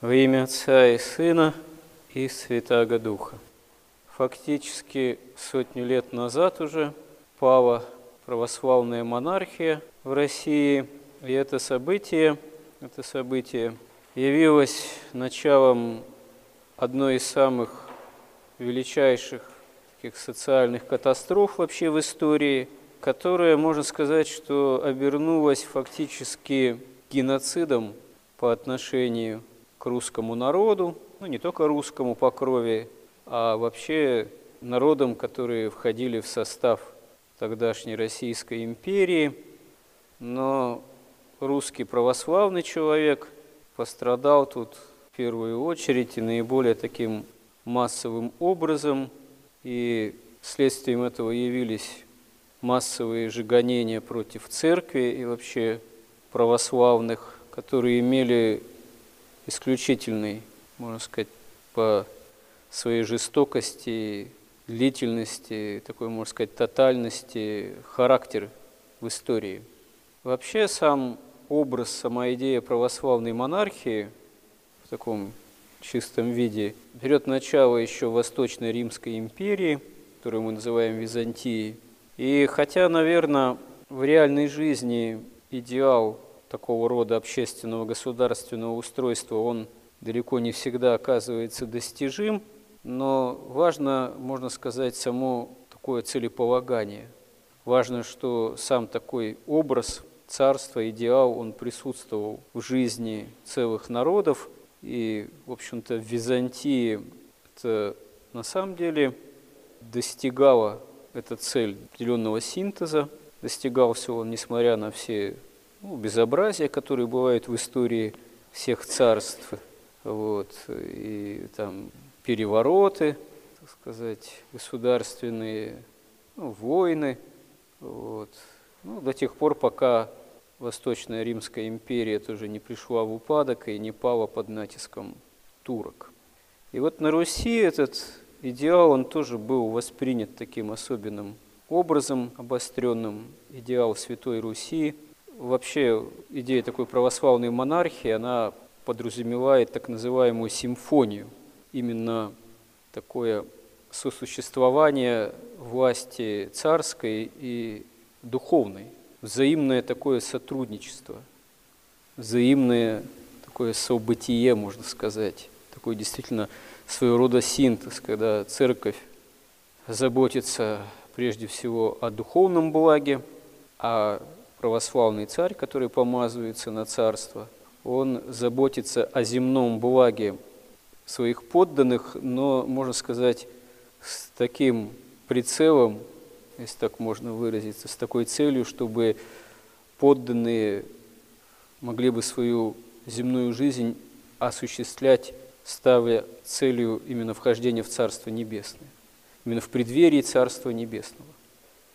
Во имя Отца и Сына и Святаго Духа. Фактически сотню лет назад уже пала православная монархия в России, и это событие, это событие явилось началом одной из самых величайших таких социальных катастроф вообще в истории, которая, можно сказать, что обернулась фактически геноцидом по отношению к русскому народу, ну не только русскому по крови, а вообще народам, которые входили в состав тогдашней Российской империи. Но русский православный человек пострадал тут в первую очередь и наиболее таким массовым образом. И следствием этого явились массовые же гонения против церкви и вообще православных, которые имели исключительный, можно сказать, по своей жестокости, длительности, такой, можно сказать, тотальности, характер в истории. Вообще сам образ, сама идея православной монархии в таком чистом виде берет начало еще в Восточной Римской империи, которую мы называем Византией. И хотя, наверное, в реальной жизни идеал такого рода общественного государственного устройства, он далеко не всегда оказывается достижим, но важно, можно сказать, само такое целеполагание. Важно, что сам такой образ царства, идеал, он присутствовал в жизни целых народов. И, в общем-то, в Византии это на самом деле достигала эта цель определенного синтеза. Достигался он, несмотря на все ну, безобразия, которые бывают в истории всех царств, вот, и там перевороты, так сказать, государственные, ну, войны, вот, ну, до тех пор, пока Восточная Римская империя тоже не пришла в упадок и не пала под натиском турок. И вот на Руси этот идеал, он тоже был воспринят таким особенным образом, обостренным, идеал Святой Руси – вообще идея такой православной монархии, она подразумевает так называемую симфонию. Именно такое сосуществование власти царской и духовной, взаимное такое сотрудничество, взаимное такое событие, можно сказать, такой действительно своего рода синтез, когда церковь заботится прежде всего о духовном благе, а православный царь, который помазывается на царство, он заботится о земном благе своих подданных, но, можно сказать, с таким прицелом, если так можно выразиться, с такой целью, чтобы подданные могли бы свою земную жизнь осуществлять, ставя целью именно вхождения в Царство Небесное, именно в преддверии Царства Небесного.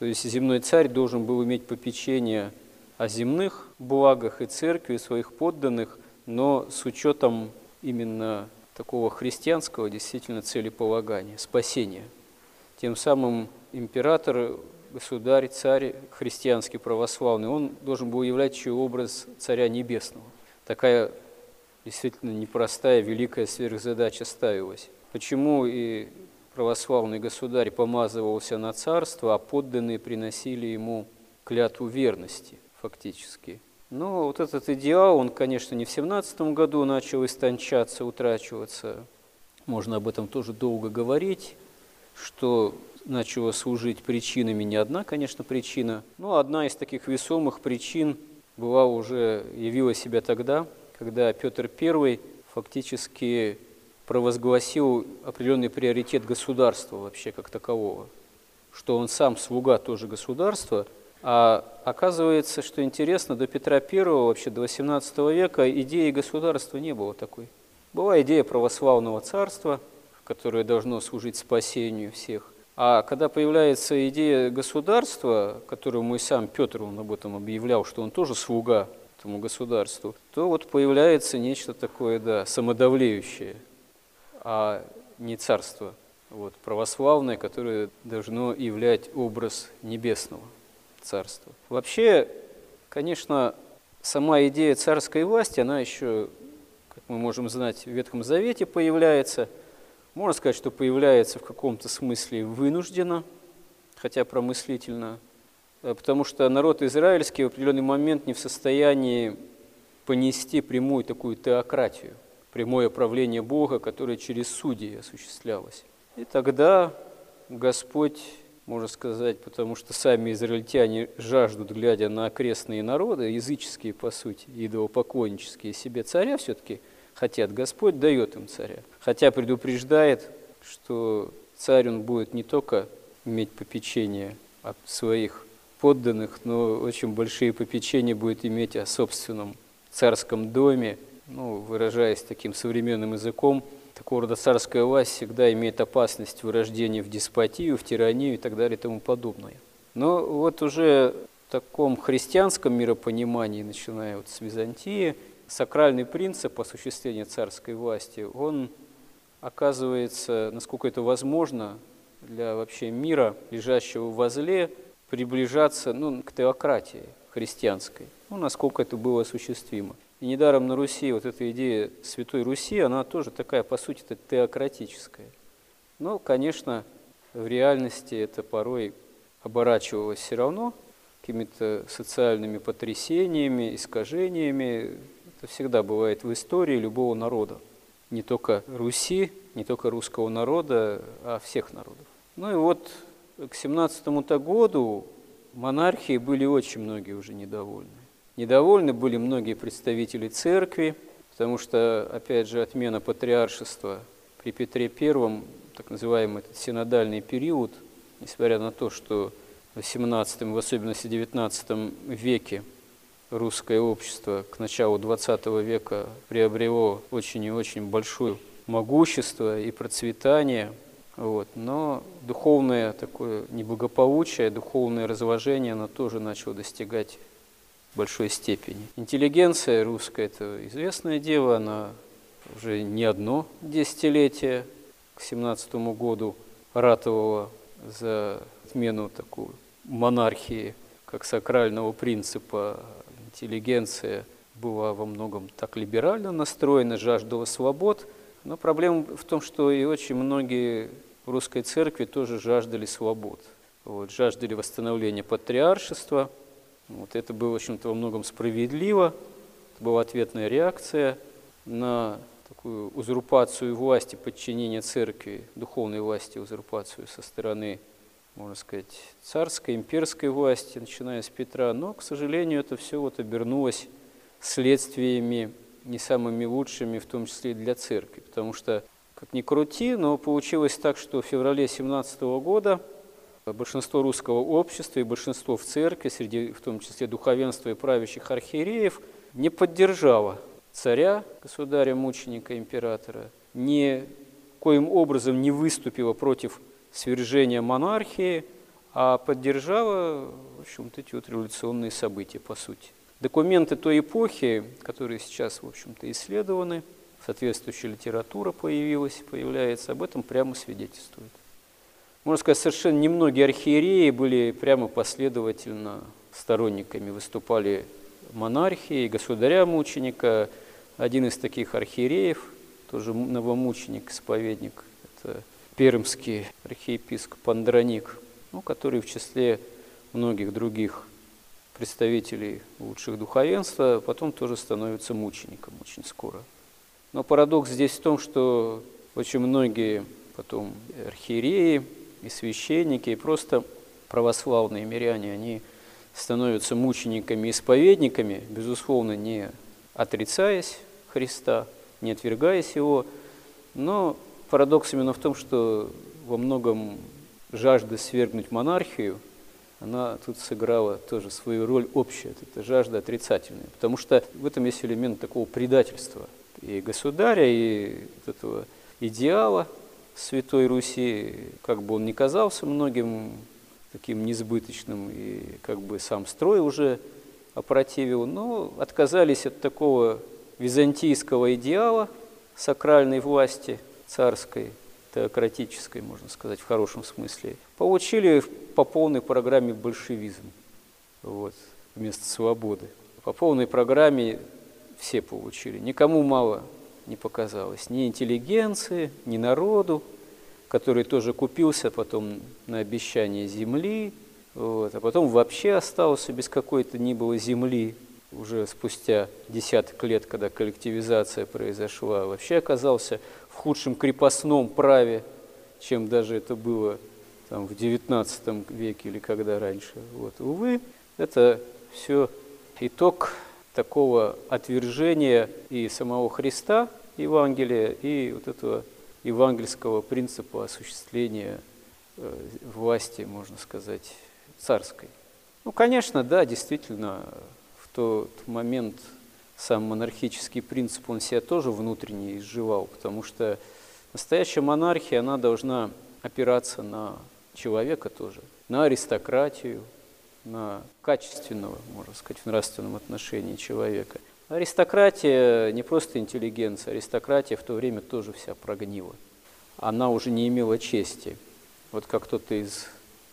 То есть земной царь должен был иметь попечение о земных благах и церкви, и своих подданных, но с учетом именно такого христианского действительно целеполагания, спасения. Тем самым император, государь, царь христианский, православный, он должен был являть еще образ царя небесного. Такая действительно непростая, великая сверхзадача ставилась. Почему и православный государь помазывался на царство, а подданные приносили ему клятву верности фактически. Но вот этот идеал, он, конечно, не в 17 году начал истончаться, утрачиваться. Можно об этом тоже долго говорить, что начала служить причинами не одна, конечно, причина, но одна из таких весомых причин была уже, явила себя тогда, когда Петр I фактически провозгласил определенный приоритет государства вообще как такового, что он сам слуга тоже государства, а оказывается, что интересно, до Петра I, вообще до XVIII века идеи государства не было такой. Была идея православного царства, которое должно служить спасению всех. А когда появляется идея государства, которую мой сам Петр он об этом объявлял, что он тоже слуга этому государству, то вот появляется нечто такое, да, самодавлеющее – а не царство вот, православное, которое должно являть образ небесного царства. Вообще, конечно, сама идея царской власти, она еще как мы можем знать, в Ветхом Завете появляется. Можно сказать, что появляется в каком-то смысле вынужденно, хотя промыслительно, э, потому что народ израильский в определенный момент не в состоянии понести прямую такую теократию, прямое правление Бога, которое через судей осуществлялось. И тогда Господь, можно сказать, потому что сами израильтяне жаждут, глядя на окрестные народы, языческие, по сути, идолопоклоннические, себе царя все-таки хотят. Господь дает им царя. Хотя предупреждает, что царь он будет не только иметь попечение о своих подданных, но очень большие попечения будет иметь о собственном царском доме, ну, выражаясь таким современным языком, такого рода царская власть всегда имеет опасность вырождения в деспотию, в тиранию и так далее и тому подобное. Но вот уже в таком христианском миропонимании, начиная вот с Византии, сакральный принцип осуществления царской власти, он оказывается, насколько это возможно для вообще мира, лежащего возле, приближаться ну, к теократии христианской, ну, насколько это было осуществимо. И недаром на Руси вот эта идея Святой Руси, она тоже такая, по сути, -то, теократическая. Но, конечно, в реальности это порой оборачивалось все равно какими-то социальными потрясениями, искажениями. Это всегда бывает в истории любого народа. Не только Руси, не только русского народа, а всех народов. Ну и вот к 17 году монархии были очень многие уже недовольны. Недовольны были многие представители церкви, потому что, опять же, отмена патриаршества при Петре I, так называемый этот синодальный период, несмотря на то, что в XVIII, в особенности XIX веке русское общество к началу XX века приобрело очень и очень большое могущество и процветание – вот. Но духовное такое неблагополучие, духовное разложение, оно тоже начало достигать большой степени. Интеллигенция русская – это известное дело, она уже не одно десятилетие к 17 году ратовала за отмену такой монархии, как сакрального принципа. Интеллигенция была во многом так либерально настроена, жаждала свобод – но проблема в том, что и очень многие в русской церкви тоже жаждали свобод, вот, жаждали восстановления патриаршества. Вот, это было, в общем-то, во многом справедливо, это была ответная реакция на такую узурпацию власти, подчинения церкви, духовной власти, узурпацию со стороны, можно сказать, царской, имперской власти, начиная с Петра. Но, к сожалению, это все вот обернулось следствиями не самыми лучшими, в том числе и для церкви. Потому что, как ни крути, но получилось так, что в феврале 17 года большинство русского общества и большинство в церкви, среди в том числе духовенства и правящих архиереев, не поддержало царя, государя, мученика, императора, ни коим образом не выступило против свержения монархии, а поддержала, в общем-то, эти вот революционные события, по сути. Документы той эпохи, которые сейчас, в общем-то, исследованы, соответствующая литература появилась, появляется, об этом прямо свидетельствует. Можно сказать, совершенно немногие архиереи были прямо последовательно сторонниками, выступали монархии, государя-мученика. Один из таких архиереев, тоже новомученик, исповедник, это пермский архиепископ Андроник, ну, который в числе многих других представителей лучших духовенства, потом тоже становится мучеником очень скоро. Но парадокс здесь в том, что очень многие потом архиереи и священники, и просто православные миряне, они становятся мучениками и исповедниками, безусловно, не отрицаясь Христа, не отвергаясь Его, но парадокс именно в том, что во многом жажда свергнуть монархию – она тут сыграла тоже свою роль общая, это жажда отрицательная. Потому что в этом есть элемент такого предательства и государя, и этого идеала Святой Руси, как бы он ни казался многим таким несбыточным, и как бы сам строй уже опротивил, но отказались от такого византийского идеала сакральной власти царской, теократической, можно сказать, в хорошем смысле, получили по полной программе большевизм вот, вместо свободы. По полной программе все получили. Никому мало не показалось ни интеллигенции, ни народу, который тоже купился потом на обещание земли, вот, а потом вообще остался без какой-то ни было земли, уже спустя десяток лет, когда коллективизация произошла, вообще оказался в худшем крепостном праве, чем даже это было там, в XIX веке или когда раньше. Вот. Увы, это все итог такого отвержения и самого Христа, Евангелия, и вот этого евангельского принципа осуществления э, власти, можно сказать, царской. Ну, конечно, да, действительно, в тот момент сам монархический принцип, он себя тоже внутренне изживал, потому что настоящая монархия, она должна опираться на человека тоже, на аристократию, на качественного, можно сказать, в нравственном отношении человека. Аристократия не просто интеллигенция, аристократия в то время тоже вся прогнила. Она уже не имела чести. Вот как кто-то из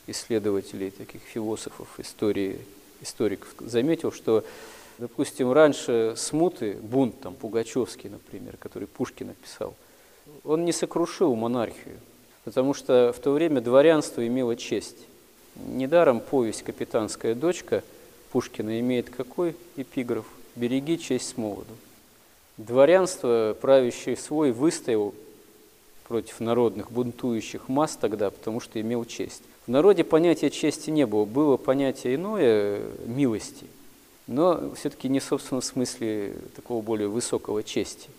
исследователей, таких философов истории, историков заметил, что, допустим, раньше смуты, бунт, там, Пугачевский, например, который Пушкин написал, он не сокрушил монархию, потому что в то время дворянство имело честь. Недаром повесть «Капитанская дочка» Пушкина имеет какой эпиграф? «Береги честь с молоду». Дворянство, правящий свой, выстоял против народных бунтующих масс тогда, потому что имел честь. В народе понятия чести не было, было понятие иное – милости, но все-таки не в собственном смысле такого более высокого чести.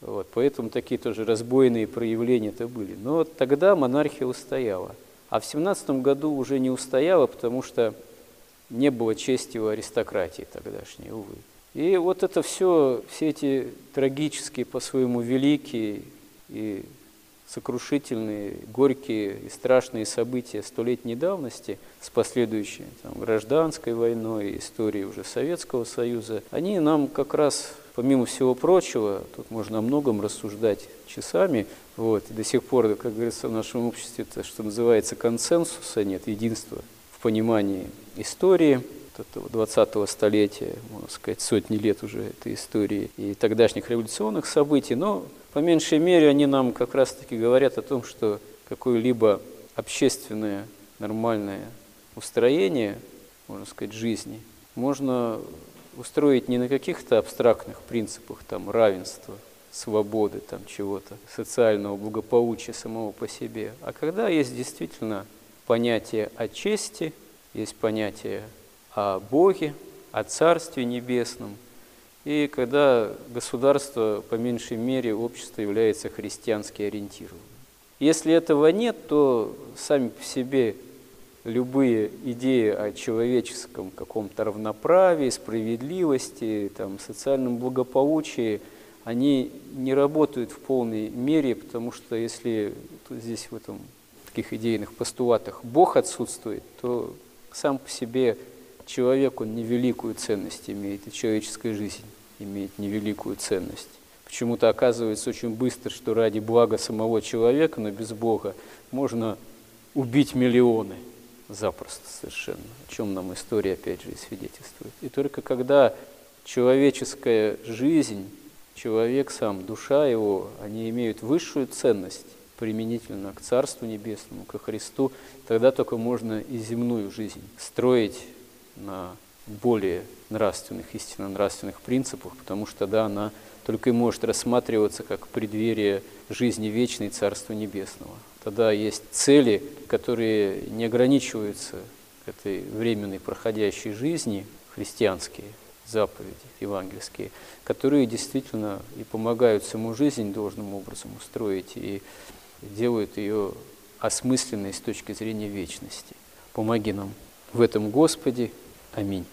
Вот, поэтому такие тоже разбойные проявления это были. Но тогда монархия устояла. А в 17 году уже не устояла, потому что не было чести у аристократии тогдашней, увы. И вот это все, все эти трагические, по-своему великие и сокрушительные, горькие и страшные события столетней давности с последующей там, гражданской войной, историей уже Советского Союза, они нам как раз, помимо всего прочего, тут можно о многом рассуждать часами, вот, до сих пор, как говорится, в нашем обществе, это, что называется, консенсуса нет, единства в понимании истории, этого 20-го столетия, можно сказать, сотни лет уже этой истории и тогдашних революционных событий, но по меньшей мере они нам как раз-таки говорят о том, что какое-либо общественное нормальное устроение, можно сказать, жизни, можно устроить не на каких-то абстрактных принципах там равенства, свободы, там чего-то, социального благополучия самого по себе, а когда есть действительно понятие о чести, есть понятие о Боге, о Царстве Небесном, и когда государство, по меньшей мере, общество является христиански ориентированным. Если этого нет, то сами по себе любые идеи о человеческом каком-то равноправии, справедливости, там, социальном благополучии – они не работают в полной мере, потому что если здесь в этом таких идейных постулатах Бог отсутствует, то сам по себе человек, он невеликую ценность имеет, и человеческая жизнь имеет невеликую ценность. Почему-то оказывается очень быстро, что ради блага самого человека, но без Бога, можно убить миллионы запросто совершенно, о чем нам история опять же и свидетельствует. И только когда человеческая жизнь человек сам, душа его, они имеют высшую ценность применительно к Царству Небесному, к Христу, тогда только можно и земную жизнь строить на более нравственных, истинно нравственных принципах, потому что тогда она только и может рассматриваться как преддверие жизни вечной Царства Небесного. Тогда есть цели, которые не ограничиваются этой временной проходящей жизни, христианские, заповеди евангельские, которые действительно и помогают саму жизнь должным образом устроить и делают ее осмысленной с точки зрения вечности. Помоги нам в этом, Господи. Аминь.